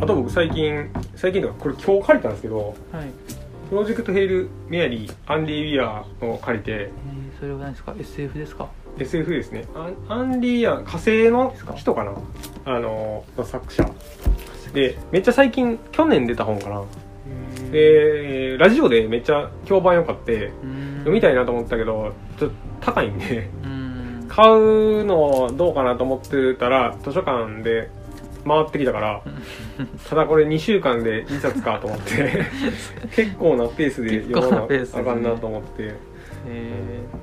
あと僕最近最近とかこれ今日借りたんですけどはい。プロジェクトヘイル・メアリーアンディ・ウィアーを借りてえー、それは何ですか？SF ですか？SF ですね。アンアンディ・ウィアー火星の人かな？あのの作者。でめっちゃ最近去年出た本かな。でラジオでめっちゃ評判良かって読みたいなと思ったけどちょっと高いんでうん。買うのどうかなと思ってたら図書館で回ってきたからただこれ2週間で2冊かと思って 結構なペースで読まなペースなあかんなと思って。え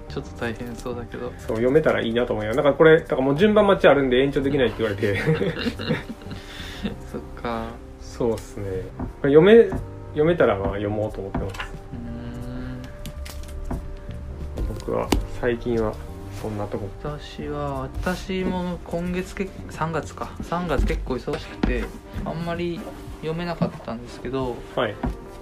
ー、ちょっと大変そうだけど。そう読めたらいいなと思いますだからこれだからもう順番待ちあるんで延長できないって言われて。そっか。そうっすね。読め読めたらまあ読もうと思ってます。僕は最近はそんなとこ。私は私も今月け3月か。3月結構忙しくてあんまり読めなかったんですけどはい。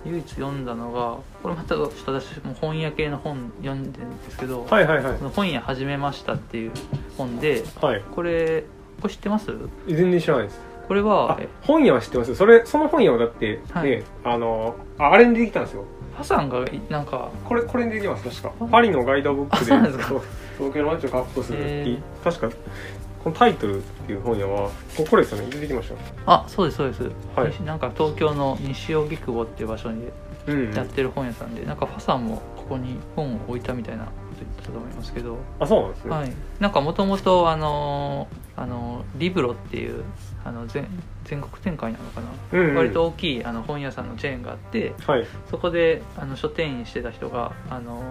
唯一読んだのがこれまたちょっと私も本屋系の本読んでるんですけど「はいはいはい。本屋始めました」っていう本ではい。これこれ知ってます？全然知らないです。これはあえ本屋は知ってます。それその本屋はだってね、はい。あのああれに出てきたんですよハさんがいなんかこれこれに出てきます確あかパリのガイドブックで東京の街をカッコするへー。確かこのタイトルっていう本屋はここれですよね。出てきましたあそうですそうです、はい。西なんか東京の西荻窪っていう場所にうんやってる本屋さんで、なんかファさんもここに本を置いたみたいなこと言ってたと思いますけど。あそうなんですね、はい、なんかもともとあのーあのーリブロっていうあの全全国展開なのかな、うんうん。割と大きいあの本屋さんのチェーンがあってはい。そこであの書店員してた人が、あのー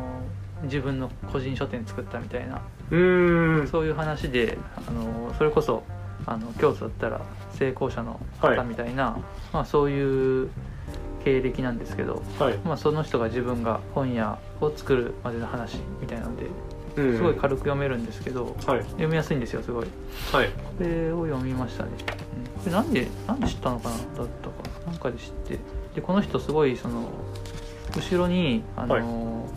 自分の個人書店作ったみたいなうーん。そういう話で、あのーそれこそあの京都だったら成功者のはい方みたいな、まあ、そういう経歴なんですけど、はい、まあ、その人が自分が本屋を作るまでの話みたいなのでうん。すごい軽く読めるんですけど、はい。読みやすいんですよすごい。はい。これを読みましたね、うん。これなんでなんで知ったのかなだったか。なんかで知って。でこの人すごいその後ろにあの、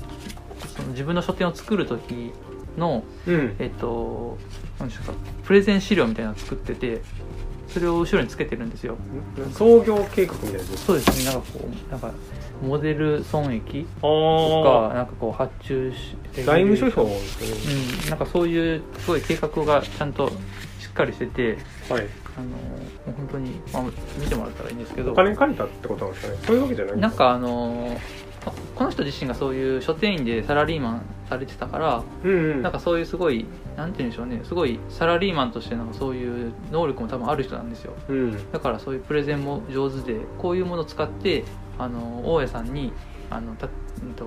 その自分の書店を作る時のうん。えっと何でしょうかプレゼン資料みたいなのを作っててそれを後ろにつけてるんですよ。創業計画みたいなそうですね。なんかこうなんかモデル損益あとあかなんかこう発注し財務諸表ですね。うん、なんかそういうすごい計画がちゃんとしっかりしててはい。あの本当に、まあ、見てもらったらいいんですけど。お金借りたってことなんですかね？そういうわけじゃないなんかあのここの人自身がそういう書店員でサラリーマンされてたからうんうん。なんかそういうすごいなんて言うんでしょうね。すごいサラリーマンとしてのそういう能力も多分ある人なんですよ。うん。だからそういうプレゼンも上手でこういうものを使ってあの大家さんにあのた、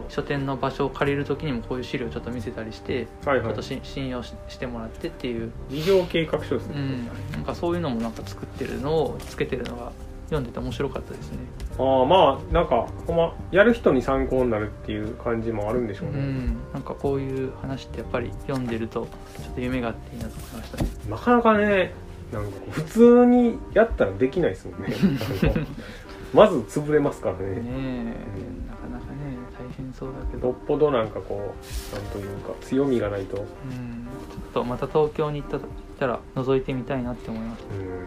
書店の場所を借りる時にもこういう資料をちょっと見せたりしてはいはい。ちょっとし信用ししてもらってっていう。事業計画書ですね、うん、なんかそういうのもなんか作ってるのをつけてるのが読んでて面白かったですね。ああまあなんかほんまやる人に参考になるっていう感じもあるんでしょうね、うん、なんかこういう話ってやっぱり読んでるとちょっと夢があっていいなと思いましたね。なかなかねなんか普通にやったらできないですもんね。まず潰れますからね。ねえ、なかなかね。大変そうだけよっど、ぽどなんかこうなんというか強みがないと、うん、うん、ちょっとまた東京に行った行ったら覗いてみたいなって思いまし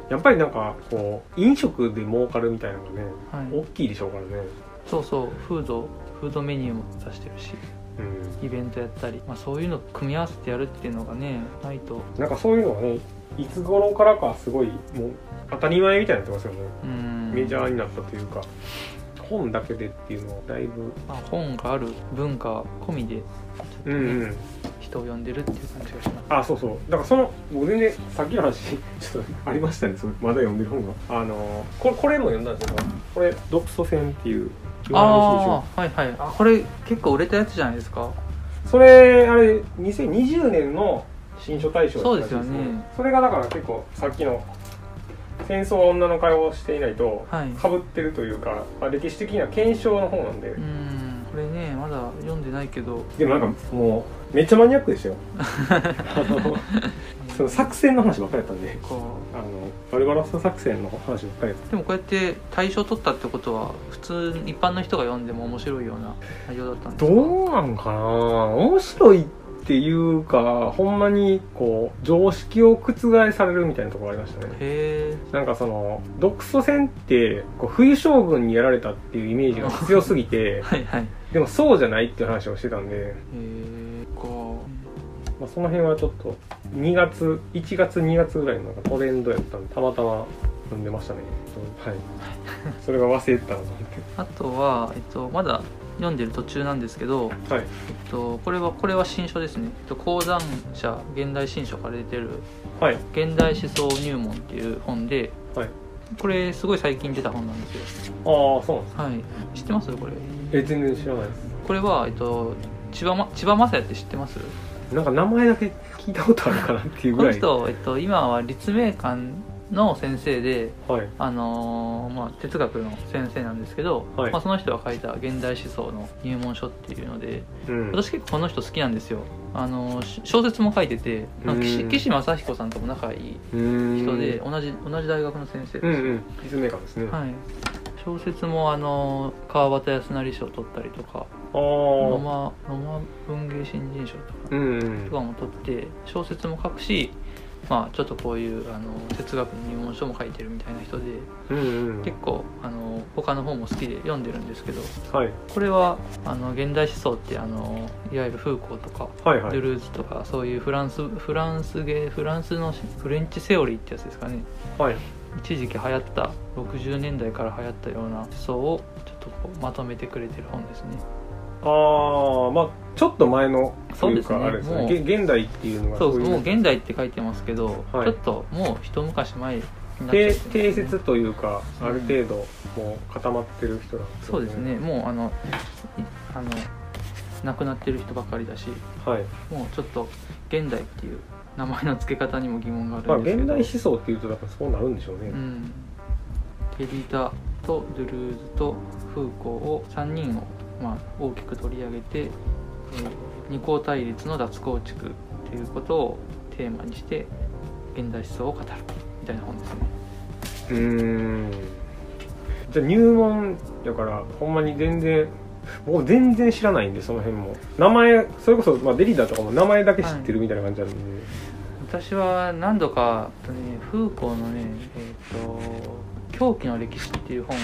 やっぱりなんかこう飲食で儲かるみたいなのがね、た。はい、大きいでしょうからね、そうそう。フードフードメニューも出してるしうん、イベントやったり、まあ、そういうの組み合わせてやるっていうのがねないと、なんかそういうのがねいつ頃からかすごいもう当たり前みたいになってますよね、うん、メジャーになったというか本だけでっていうのはだいぶまあ、本がある文化込みでちょっとね、うんうん。人を呼んでるっていう感じがします。あそうそう。だからその僕全然さっきの話ちょっとありましたね。それまだ読んでる本が。あのこれこれも読んだんですけどこれ「独ソ戦」っていうああはいはい。あこれ結構売れたやつじゃないですか？それあれ2020年の新書大賞だったらしいそうですよね。それがだから結構さっきの戦争は女の会話をしていないとはい。かぶってるというか、まあ、歴史的には検証の本なんで、うん。これねまだ読んでないけど。でもなんかもうめっちゃマニアックでしたよ その作戦の話ばっかりやったんで。こあのバルバロッサ作戦の話ばっかりやっうでもこうやって大賞取ったってことは普通一般の人が読んでも面白いような内容だったんですか？たどうなんかな？面白いっっていうかほんまにこう常識を覆されるみたいなところありましたね。なんかその独ソ戦ってこう冬将軍にやられたっていうイメージが強すぎて はいはい。へでもそうじゃないっていう話をしてたんで、えかまあ、その辺はちょっと2月1月2月ぐらいのなんかトレンドやったんでたまたま読んでましたね。はい。それが忘れてたなと思っあとは、えっと、まだ読んでる途中なんですけど、てはい。えっと、これはこれは新書ですね、えっと、講談社現代新書から出てるはい「現代思想入門」っていう本ではい。これすごい最近出た本なんですよ。ああそうなんですはい。知ってます？これ。え全然知らないです。これは、えっと、千葉ま千葉雅也って知ってます？なんか名前だけ聞いたことあるかなっていうこのぐらい。人、えっと、今は立命館の先生ではい。あのーまあ、哲学の先生なんですけど、はい。まあ、その人が書いた現代思想の入門書っていうのでうん。私結構この人好きなんですよ。あのーし小説も書いててなんか岸うん。岸正彦さんとも仲いい人で同じ同じ大学の先生です、うんうん。立命館ですね、はい、小説もあのー川端康成賞を取ったりとかああ野間野間文芸新人賞とかうんうん。とかも取って小説も書くしまあちょっとこういうあの哲学の入門書も書いてるみたいな人でうんうん。結構あの他の本も好きで読んでるんですけどはい。これはあの現代思想ってあのいわゆるフーコーとか、はいはい。ドゥルーズとかそういうフランスフランス芸フランスのフレンチセオリーってやつですかね。はい。一時期流行った60年代から流行ったような思想をちょっとこうまとめてくれてる本ですねああまあちょっと前のというそうですね。かあれですもうねげ現代っていうのがそうもう現代って書いてますけど、はい。ちょっともう一昔前定定説というかうんある程度もう固まってる人なんですそうですね。もうあのいあの亡くなってる人ばかりだしはい。もうちょっと現代っていう名前の付け方にも疑問があまあるんですけど、現代思想っていうとだからそうなるんでしょうね、うん、デリダとドゥルーズとフーコーを3人を、まあ、大きく取り上げて、えー二項対立の脱構築っていうことをテーマにして現代思想を語るみたいな本ですね。うーん。じゃあ入門だからほんまに全然僕全然知らないんでその辺も。名前それこそ、まあ、デリダとかも名前だけ知ってるみたいな感じなんで、私は何度か、えっとね、フーコーのねえっ、と「狂気の歴史」っていう本を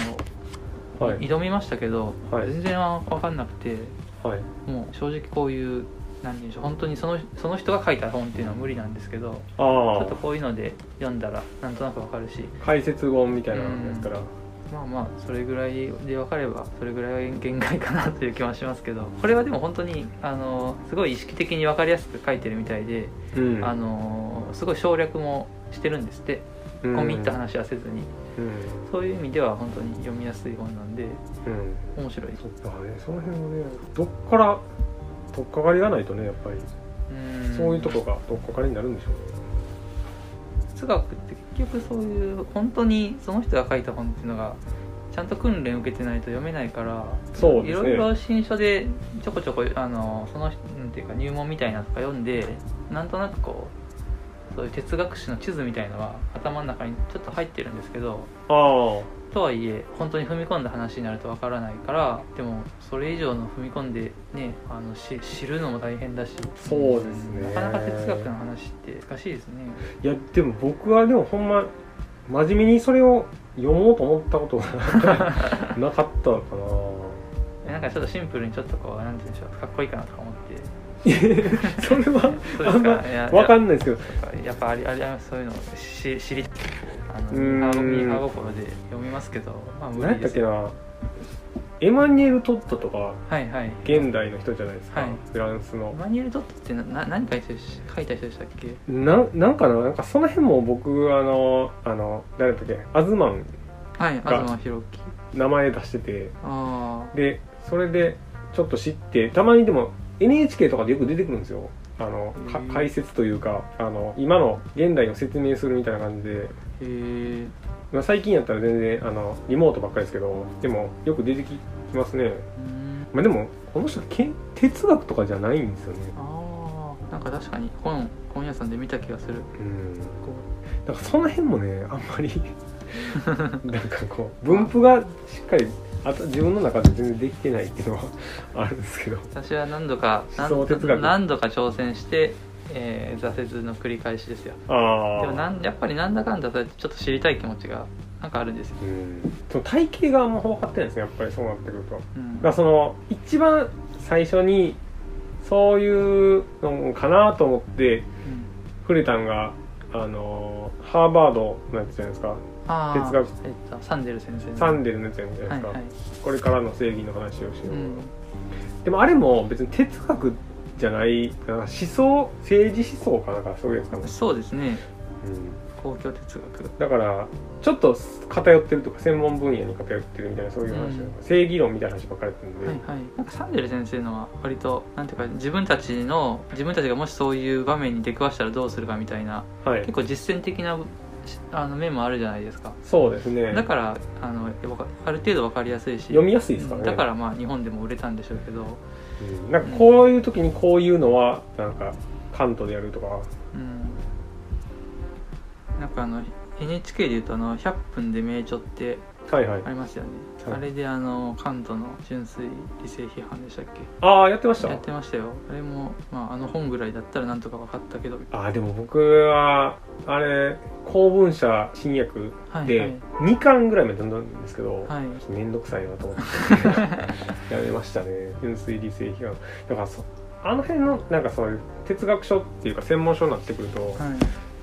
はい。挑みましたけど、はい。全然分かんなくてはい。もう正直こういう何て言うんでしょう本当にそのその人が書いた本っていうのは無理なんですけどちょあっとこういうので読んだらなんとなく分かるし。あ解説本みたいなやつから、まあまあそれぐらいで分かればそれぐらいが限界かなという気はしますけどこれはでも本当にあのすごい意識的に分かりやすく書いてるみたいで、うん。あのすごい省略もしてるんですって。うん込み入った話はせずに、うん。そういう意味では本当に読みやすい本なんでうん。面白い。そっかね。その辺もねどっから取っかかりがないとねやっぱり。うん。そういうとこが取っかかりになるんでしょうね。哲学って結局そういう本当にその人が書いた本っていうのがちゃんと訓練受けてないと読めないからそうね。いろいろ新書でちょこちょこあのその人なんていうか入門みたいなのとか読んでなんとなくこうそういう哲学史の地図みたいのは頭の中にちょっと入ってるんですけどあとはいえ本当に踏み込んだ話になるとわからないからでもそれ以上の踏み込んでねあのし知るのも大変だし。そうですね。なかなか哲学の話って難しいですね。あいやでも僕はでもほんま真面目にそれを読もうと思ったことが なかったのかえなんかちょっとシンプルにちょっとこうなんて言うんでしょうかっこいいかなとか思 それはあんま分かんないですけど。ややっぱありありそういうのをし知りあのミーハー心で読みますけどまあ無理ですよ。ったっけな？エマニュエル・トットとかはいはい。現代の人じゃないですか、はい。フランスの。マニュエル・トットってなな何書いて書いた人でしたっけ？ななんかな？なんかその辺も僕あのあの誰だったっけ？アズマンはいが東博樹名前出してて。あでそれでちょっと知ってたまにでも NHK とかでよく出てくるんですよ。あの解説というかあの今の現代を説明するみたいな感じで、あへえまあ、最近やったら全然あのリモートばっかりですけどでもよく出てきますね、うん。まあ、でもこの人け哲学とかじゃないんですよね。ああなんか確かに本本屋さんで見た気がする。うん。なんかその辺もねあんまり なんかこう分布がしっかりあと自分の中で全然できてないっていうのは あるんですけど。私は何度か何思想哲学。何度か挑戦して、えー挫折の繰り返しですよ。ああでもなんやっぱりなんだかんだそうやってちょっと知りたい気持ちがなんかあるんですよ、うん。その体型があんま分かってないんですねやっぱりそうなってくると。だかうんらその一番最初にそういうのかなと思って触れたんがあのハーバードのやつじゃないですか哲学えっとサンデル先生の。サンデルのやつじゃないですか、はいはい、これからの正義の話をしよう、うん、でもあれも別に哲学じゃないな思想政治思想かなんかそういうやつかな、そうですね。うん、公共哲学。だからちょっと偏ってるとか専門分野に偏ってるみたいなそういう話、うん。正義論みたいな話ばっかりやってるんで、はいはい。なんかサンデル先生のは割となんていうか自分たちの自分たちがもしそういう場面に出くわしたらどうするかみたいなはい。結構実践的なしあの面もあるじゃないですか。そうですね。だからあのある程度わかりやすいし。読みやすいですからね。だからまあ日本でも売れたんでしょうけど、うん。なんかこういう時にこういうのはなんかカントでやるとか。うん、なんかあの NHK でいうとあの100分で名著ってはいはい。ありますよね、はい。あれであのカントの純粋理性批判でしたっけ？ああやってました。やってましたよ。あれも、まあ、あの本ぐらいだったらなんとか分かったけど。ああでも僕はあれ公文社新訳ではいはい。2巻ぐらいまで読んだんですけど、はい。くさいなと思って。やめましたね。純粋理性批判だからそあの辺のなんかそういう哲学書っていうか専門書になってくると、はい。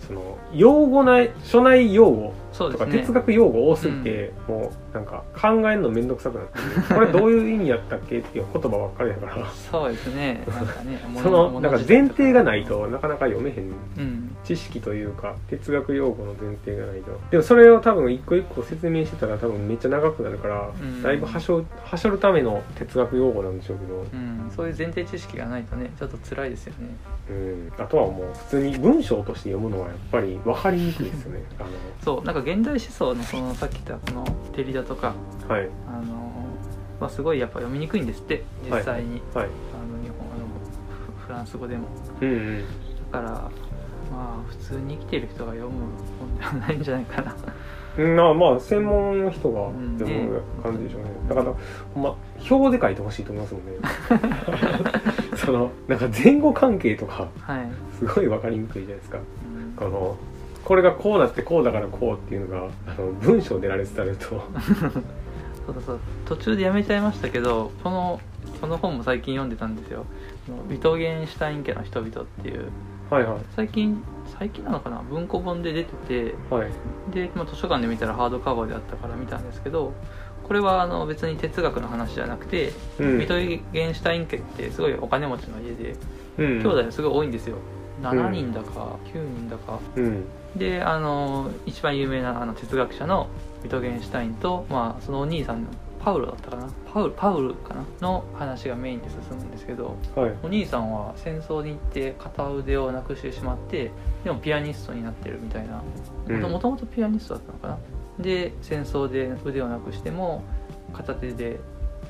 その用語内書内用語とか哲学用語多すぎて、もうなんか考えるのめんどくさくなってこれどういう意味やったっけっていう言葉ばっかりだから。そうですね。なんかね そのなんか前提がないとなかなか読めへんうん。知識というか哲学用語の前提がないと。でもそれを多分一個一個説明してたら多分めっちゃ長くなるから、うん。だいぶはしょはしょるための哲学用語なんでしょうけど、うん、そういう前提知識がないとねちょっと辛いですよね。うん、あとはもう普通に文章として読むのはやっぱり分かりにくいですよね。あそうなんか現代思想のそのさっき言ったこのデリダとかのはい。あのはすごいやっぱ読みにくいんですって実際に、はい。あの日本あのフフランス語でも。うんうん。だからまあ普通に生きてる人が読む本ではないんじゃないかな。うんまあまあ専門の人がうん。読む感じでしょうね、だからほんま表で書いてほしいと思いますもんね。そのなんか前後関係とかはい、すごい分かりにくいじゃないですか。うん。このこれがこうなってこうだからこうっていうのがあの文章で羅列されると。そうそう途中でやめちゃいましたけどこのこの本も最近読んでたんですよ。ビトゲンシュタイン家の人々っていう。はいはい。最近最近なのかな？文庫本で出てて。はい。で、まあ、図書館で見たらハードカバーであったから見たんですけどこれはあの別に哲学の話じゃなくて、うん。ビトゲンシュタイン家ってすごいお金持ちの家でうん。兄弟がすごい多いんですよ7人だか9人だか。うん。であの一番有名なあの哲学者のビトゲンシュタインと、まあ、そのお兄さんのパウロだったかな。パウルパウルかな。の話がメインで進むんですけどはい。お兄さんは戦争に行って片腕をなくしてしまってでもピアニストになってるみたいな。うん。もともとピアニストだったのかな。で戦争で腕をなくしても片手で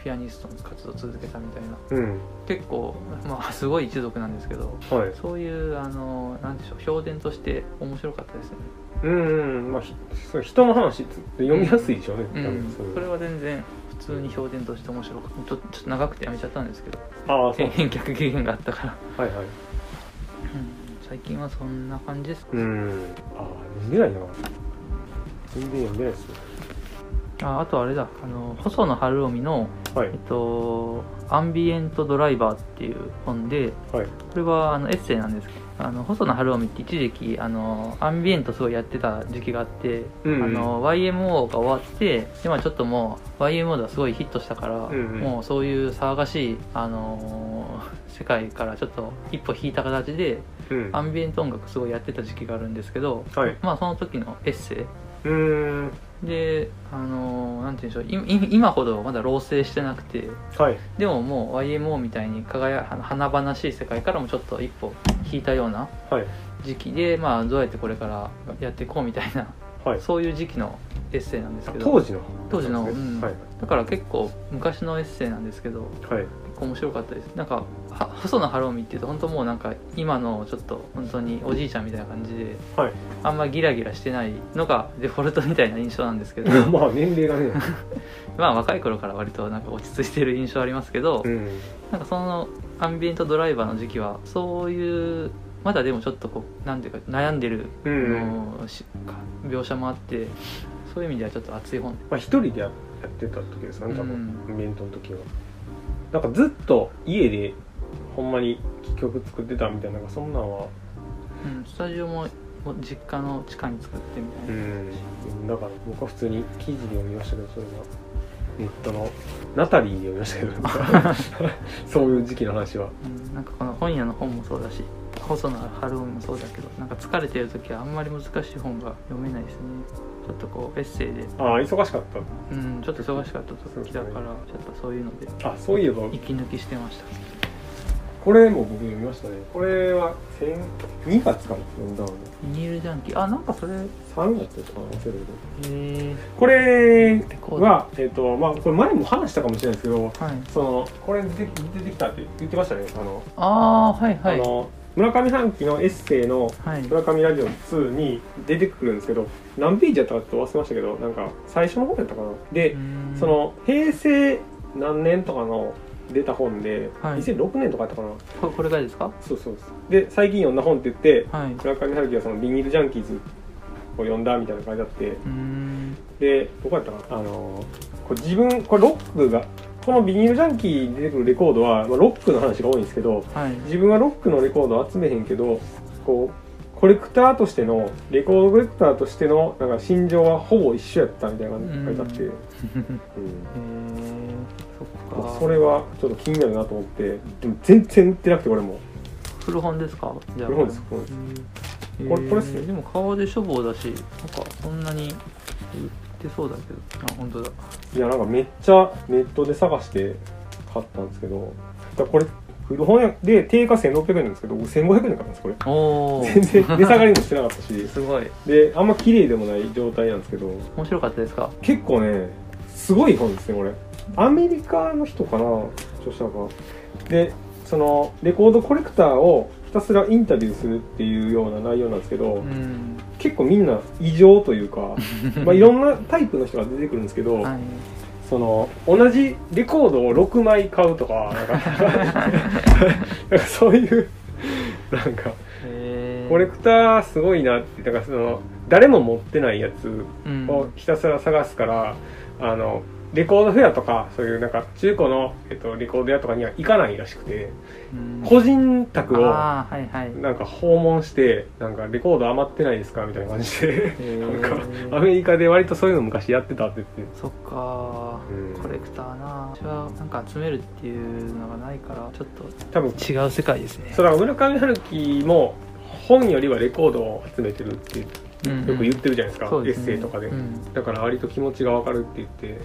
ピアニストの活動を続けたみたいな。うん。結構まあすごい一族なんですけどはい。そういうあのなんでしょう評伝として面白かったですね。うんうん。まあひそう人の話って読みやすいでしょうね、うん。多分そういうこれは全然普通に評伝として面白かった。ちょちょっと長くてやめちゃったんですけどああそう 返却期限があったから、はいはい。うん。最近はそんな感じですうん。ああ読んでないな。全然読んでないですねああとあれだ。あの細野晴臣のはい。えっと「アンビエントドライバー」っていう本ではい。これはあのエッセイなんですけどあの細野晴臣って一時期あのアンビエントすごいやってた時期があって、うんうん。あの YMO が終わって今ちょっともう YMO ではすごいヒットしたから、んうん。もうそういう騒がしい、あの世界からちょっと一歩引いた形でうん。アンビエント音楽すごいやってた時期があるんですけど、はい。まあその時のエッセイであのなんて言うんでしょういい今ほどまだ老成してなくて。はい。でももう YMO みたいに輝華々しい世界からもちょっと一歩引いたようなはい。時期で、まあ、どうやってこれからやっていこうみたいなはい。そういう時期のエッセイなんですけど。当時の当時のうん。はいだから結構昔のエッセイなんですけどはい。結構面白かったです。なんかは細野晴臣っていうと本当もうなんか今のちょっと本当におじいちゃんみたいな感じではい。あんまギラギラしてないのがデフォルトみたいな印象なんですけど。まあ年齢がね。まあ若い頃から割となんか落ち着いてる印象ありますけど、うん。なんかそのアンビエントドライバーの時期はそういうまだでもちょっとこうなんていうか悩んでる、うん。描写もあってそういう意味ではちょっと熱い本。まあ一人でややってた時ですよね多分うイベントの時は。なんかずっと家でほんまに曲作ってたみたいななんかそんなんは。うん、スタジオも実家の地下に作ってみたういな、ん。だから僕は普通に記事で読みましたけどそれがネットのナタリーで読みましたけど そういう時期の話は。うん、なんかこの本屋の本もそうだし細野晴臣もそうだけどなんか疲れてる時はあんまり難しい本が読めないですね。ちょっとこうエッセイで。ああ忙しかっうんちょっと忙しかった時だからちょっとそういうのでたあそういえば。息抜きしてました。これも僕読みましたね。これは先2月かな読んだの？でビニールジャンキー。あなんかそれへ3月とか忘れるけどえこれはえっ、とまあこれ前も話したかもしれないですけどはい。そのこれ出てきたって言ってましたね。あの、ああーはいはい。あの村上春樹のエッセイのはい。村上ラジオ2に出てくるんですけど何ページやったかちょっと忘れましたけどなんか最初の方やったかな。で、その平成何年とかの出た本で、はい。2006年とかやったかな。ここれがですか？そうそうで最近読んだ本って言ってはい。村上春樹がそのビニールジャンキーズを読んだみたいなの書いて。あってでどこやったかな？あのこれ自分これロックがこのビニールジャンキーに出てくるレコードは、まあ、ロックの話が多いんですけどはい。自分はロックのレコードを集めへんけどこうコレクターとしてのレコードコレクターとしてのなんか心情はほぼ一緒やったみたいな感じで書いてあって、うん。そっか。それはちょっと気になるなと思って。でも全然売ってなくてこれも。古本ですか？古本です古本です。へーこれこれっすね。でも革で処方だしなんかそんなに。売ってそうだけど。あ本当だ。いやなんかめっちゃネットで探して買ったんですけどだこれ古本屋で定価1600円なんですけど僕1500円で買ったんですこれ。おお全然値下がりもしてなかったし。すごい。であんま綺麗でもない状態なんですけど。面白かったですか？結構ねすごい本ですねこれ。アメリカの人かな著者が。でそのレコードコレクターをひたすらインタビューするっていうような内容なんですけど、うん。結構みんな異常というか まあいろんなタイプの人が出てくるんですけど、はい。その同じレコードを6枚買うとかなんか そういうなんかコレクターすごいなってだからその誰も持ってないやつうんをひたすら探すから、あのレコードフェアとかそういうなんか中古の、えっと、レコード屋とかには行かないらしくてうん。個人宅をなんか訪問してなんかレコード余ってないですかみたいな感じでー。なんかアメリカで割とそういうの昔やってたって言って。そっか。うん。コレクターな。私はなんか集めるっていうのがないからちょっ多分と違う世界ですね。そうだから村上春樹も本よりはレコードを集めてるってうんよく言ってるじゃないですか、エッそうですね。セイとかで、うん。だから割と気持ちがわかるって言って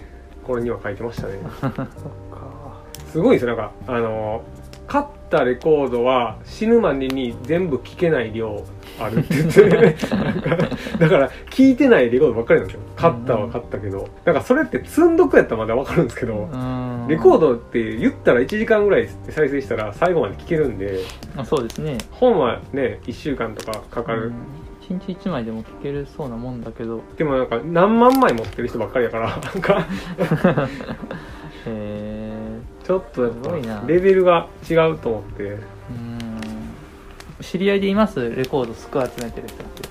これには書いてましたね。すごいですよなんかあの買ったレコードは死ぬまでに全部聴けない量あるって言って だから聴いてないレコードばっかりなんですよ買ったは買ったけど。なんかそれって積んどくやったらまだわかるんですけどうん。レコードって言ったら1時間ぐらい再生したら最後まで聴けるんで。あそうですね。本はね1週間とかかかる、うん一日一枚でも聞けるそうなもんだけど。でもなんか何万枚持ってる人ばっかりやから なんか。へえちょっとやっすごいな。ぱレベルが違うと思って。うん。知り合いでいます？レコードすく集めてる人って。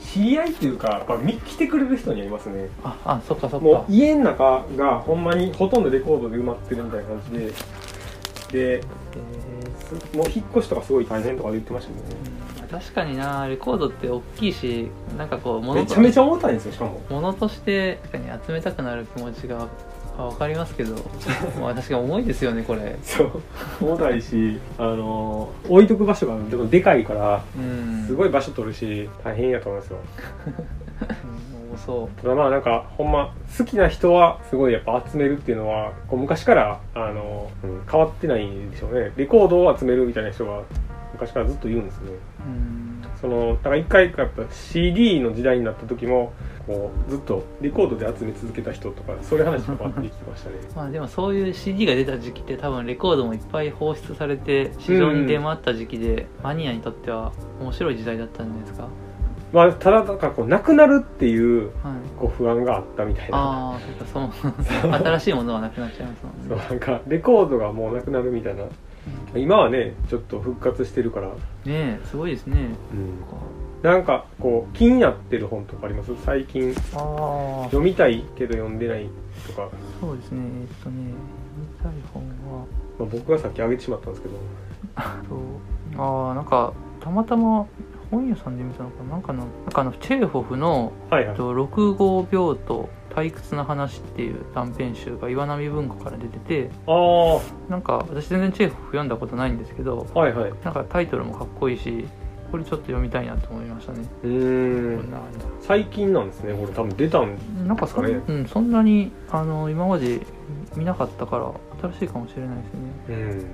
知り合いっていうかやっぱ見来てくれる人にはいますね。ああそっかそっか。もう家の中がほんまにほとんどレコードで埋まってるみたいな感じで。でへすもう引っ越しとかすごい大変とか言ってましたけどね。ー確かになレコードって大きいしなんかこうめちゃめちゃ重たいんですよしかも。物として確かに集めたくなる気持ちがあ分かりますけど まあ確かに重いですよねこれ。そう。重たいしあの置いとく場所がでもでかいからうん。すごい場所取るし大変やと思いますよ。そただまあなんかほんま好きな人はすごいやっぱ集めるっていうのはこう昔からあの、うん変わってないんでしょうね。レコードを集めるみたいな人が昔からずっと言うんですね。ううん。そのだから一回やっぱ CD の時代になった時もこうずっとレコードで集め続けた人とかそういう話とか出てきましたね。まあでもそういう CD が出た時期って多分レコードもいっぱい放出されて市場に出回った時期で、マニアにとっては面白い時代だったんじゃないですか、まあただなんかこうなくなるっていうはい、こう不安があったみたいな。ああそうか そう。新しいものはなくなっちゃいますもんね。そうなんかレコードがもうなくなるみたいな今はねちょっと復活してるから、ねえすごいですね。なんかこう気になってる本とかあります？最近。ああ読みたいけど読んでないとか、そうですね。えっとね見たい本は。まあ、僕がさっきあげてしまったんですけど。ああなんかたまたま本屋さんで見たのかな？なんかのなんかあのチェーホフのはいはい。えっと6号病と退屈な話っていう短編集が岩波文庫から出ててあなんか私全然チェーホフ読んだことないんですけどいはい。うなんかタイトルもかっこいいしこれちょっと読みたいなと思いましたね、ーん。最近なんですねこれ多分出たんなんかそ,、うん、そんなにあの今まで見なかったから新しいかもしれないですね。うん。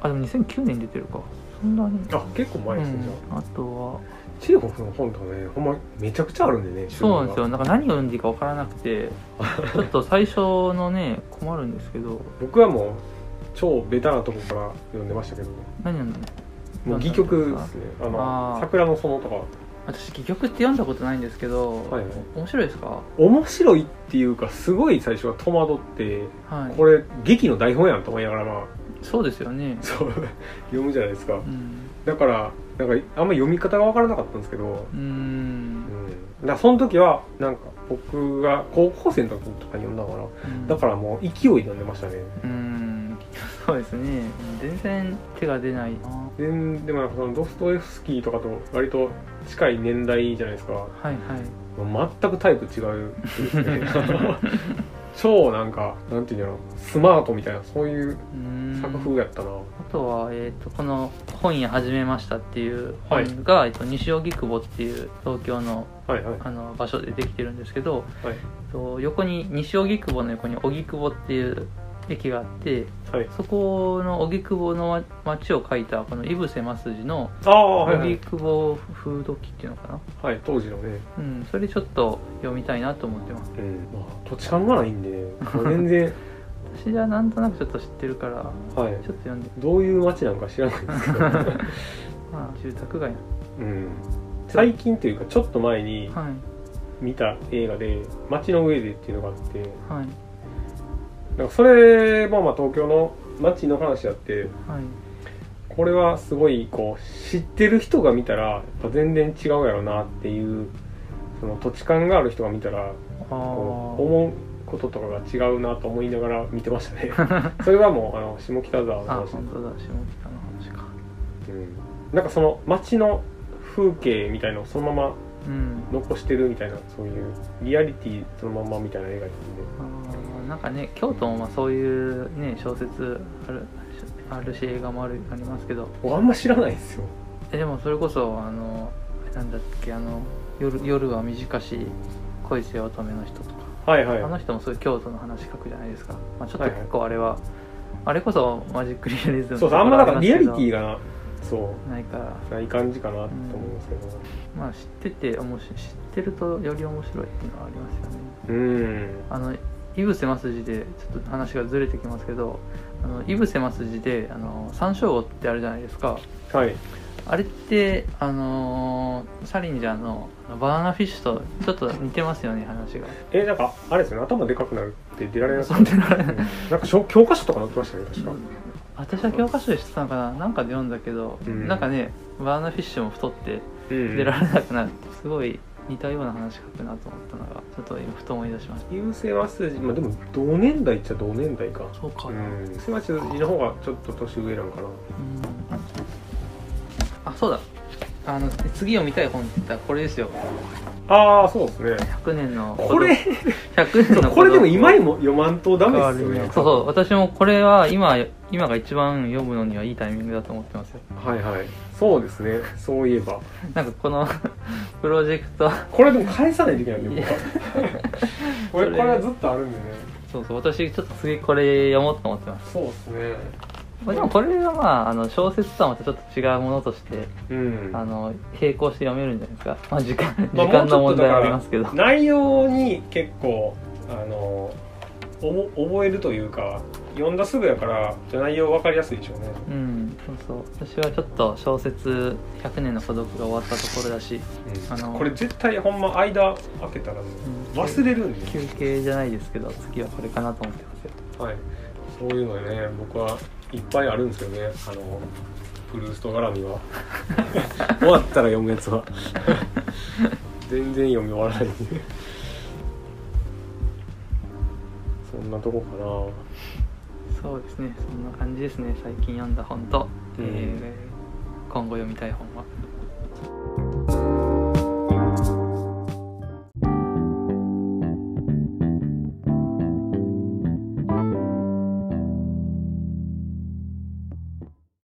あでも2009年に出てるか。そんなに。あ結構前ですね、うん、あとはあチェーホフの本とかねほんまめちゃくちゃあるんでねそうなんですよ。なんか何を読んでいいか分からなくて ちょっと最初のね困るんですけど。僕はもう超ベタなとこから読んでましたけど何読んだの？もう戯曲ですね。あの桜の園とか。私戯曲って読んだことないんですけど、はいはい。面白いですか？面白いっていうかすごい最初は戸惑ってはい。これ劇の台本やんと思いながらまあ。そうですよね。そう。読むじゃないですか。うん。だからなんかあんま読み方が分からなかったんですけど、うーん。うん、だその時はなんか僕が高校生の時とかに読んだのかな。うん。だからもう勢いで読んでましたね。うーん。そうですね。全然手が出ないな。ででもなんかそのドストエフスキーとかと割と近い年代じゃないですか。はいはい。全くタイプ違うですね 超なんかなんていうんだろう。スマートみたいなそういう作風やったな、あとは、えー、とこの「本屋始めました」っていう本が、えっと西荻窪っていう東京のはいはい。あの場所でできてるんですけど、はい。えっと横に西荻窪の横に荻窪っていう駅があってはい。そこの荻窪の街を描いたこの井伏正次の荻い、窪風土記っていうのかな、はい、当時のね、うん、それちょっと読みたいなと思ってます。うんまあ、土地勘がないんで全然。私はなんとなくちょっと知ってるからはい。ちょっと読んで。どういう街なんか知らないんですけど、まあ住宅街うん、最近というかちょっと前にはい。見た映画で「街の上で」っていうのがあって。はいなんかそれもまあ東京の街の話あってはい。これはすごいこう知ってる人が見たらやっぱ全然違うやろなっていうその土地勘がある人が見たら思うこととかが違うなと思いながら見てましたね。それはもうあの下北沢のあ話、本当だ下北の話か。うん、なんかその街の風景みたいのをそのままうん。残してるみたいなそういうリアリティそのままみたいな映画であーなんかね京都もまあそういうね小説あるあるし映画もあるありますけど。僕あんま知らないですよ。えでもそれこそあのなんだっけあの夜夜は短し恋せよ乙女の人とか、はいはい。あの人もそういう京都の話書くじゃないですか、まあ、ちょっとはいはい。結構あれは、あれこそマジックリアリズムそうそうあんまだからリアリティががそないか。らうない感じかなと思いますけど。まあ知ってて面白い知ってるとより面白いっていうのはありますよね。うん。あの井伏正次でちょっと話がずれてきますけどあの井伏正次であの山椒魚ってあるじゃないですか。はい。あれってあのーサリンジャーのバナナフィッシュとちょっと似てますよね話が。えなんかあれですよね。頭でかくなるって出られなそう出られうん。なんか教科書とか載ってましたね確か、私は教科書で知ってたのかななんかで読んだけど、うん。なんかねバナナフィッシュも太ってうん出られなくなるすごい似たような話書くなと思ったのがちょっと今ふと思い出しました。優勢は筋まあでも同年代っちゃ同年代か。そうかな、うん優勢は筋の方がちょっと年上なのかな。うん。あそうだ。あの次読みたい本って言ったらこれですよ。ああそうですね。100年のこれ？100年のこれでも今にもも読まんとダメですよね。そうそう。私もこれは今今が一番読むのにはいいタイミングだと思ってますよ。はいはい。そうですね。そういえば。なんかこの プロジェクト。これでも返さないといけないんで僕は。これはずっとあるんでね。そうそう。私ちょっと次これ読もうと思ってます。そうですね。まあでもこれはまああの小説とはまたちょっと違うものとしてうん。あの並行して読めるんじゃないですか、まあ、時間まあ時間の問題ありますけど、内容に結構あの覚えるというか読んだすぐやから内容分かりやすいでしょうね。うんそうそう。私はちょっと小説「100年の孤独」が終わったところだし、あのこれ絶対ほんま間開けたらねうん忘れるんで、休憩じゃないですけど次はこれかなと思ってますよ。はい、そういうのでね僕はいっぱいあるんですけどね。あのフルースト絡みは。終わったら読むやつは。全然読み終わらないそんなとこかな。そうですね。そんな感じですね。最近読んだ本と、うん、えー、今後読みたい本は。